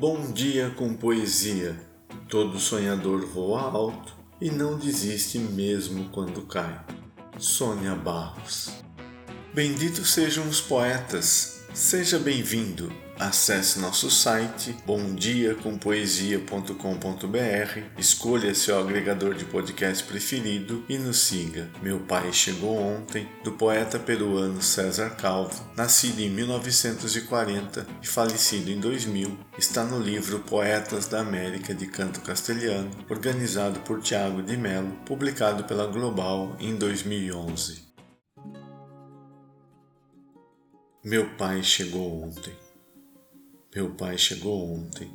Bom dia com poesia. Todo sonhador voa alto e não desiste mesmo quando cai. Sônia Barros. Benditos sejam os poetas. Seja bem-vindo Acesse nosso site bomdiacompoesia.com.br, escolha seu agregador de podcast preferido e nos siga. Meu pai chegou ontem, do poeta peruano César Calvo, nascido em 1940 e falecido em 2000, está no livro Poetas da América de Canto Castelhano, organizado por Tiago de Mello, publicado pela Global em 2011. Meu pai chegou ontem. Meu pai chegou ontem.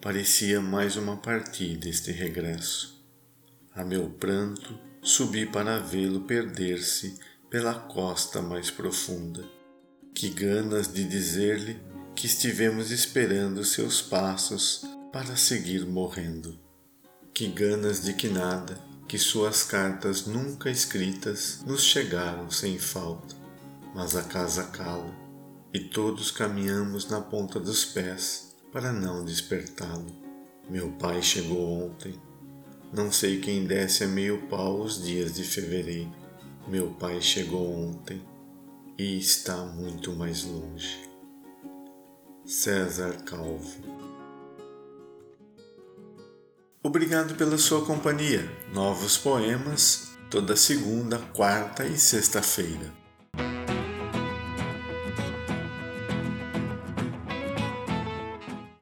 Parecia mais uma partida este regresso. A meu pranto, subi para vê-lo perder-se pela costa mais profunda. Que ganas de dizer-lhe que estivemos esperando seus passos para seguir morrendo. Que ganas de que nada, que suas cartas nunca escritas nos chegaram sem falta. Mas a casa cala e todos caminhamos na ponta dos pés para não despertá-lo. Meu pai chegou ontem. Não sei quem desce a meio pau os dias de fevereiro. Meu pai chegou ontem e está muito mais longe. César Calvo Obrigado pela sua companhia. Novos poemas toda segunda, quarta e sexta-feira.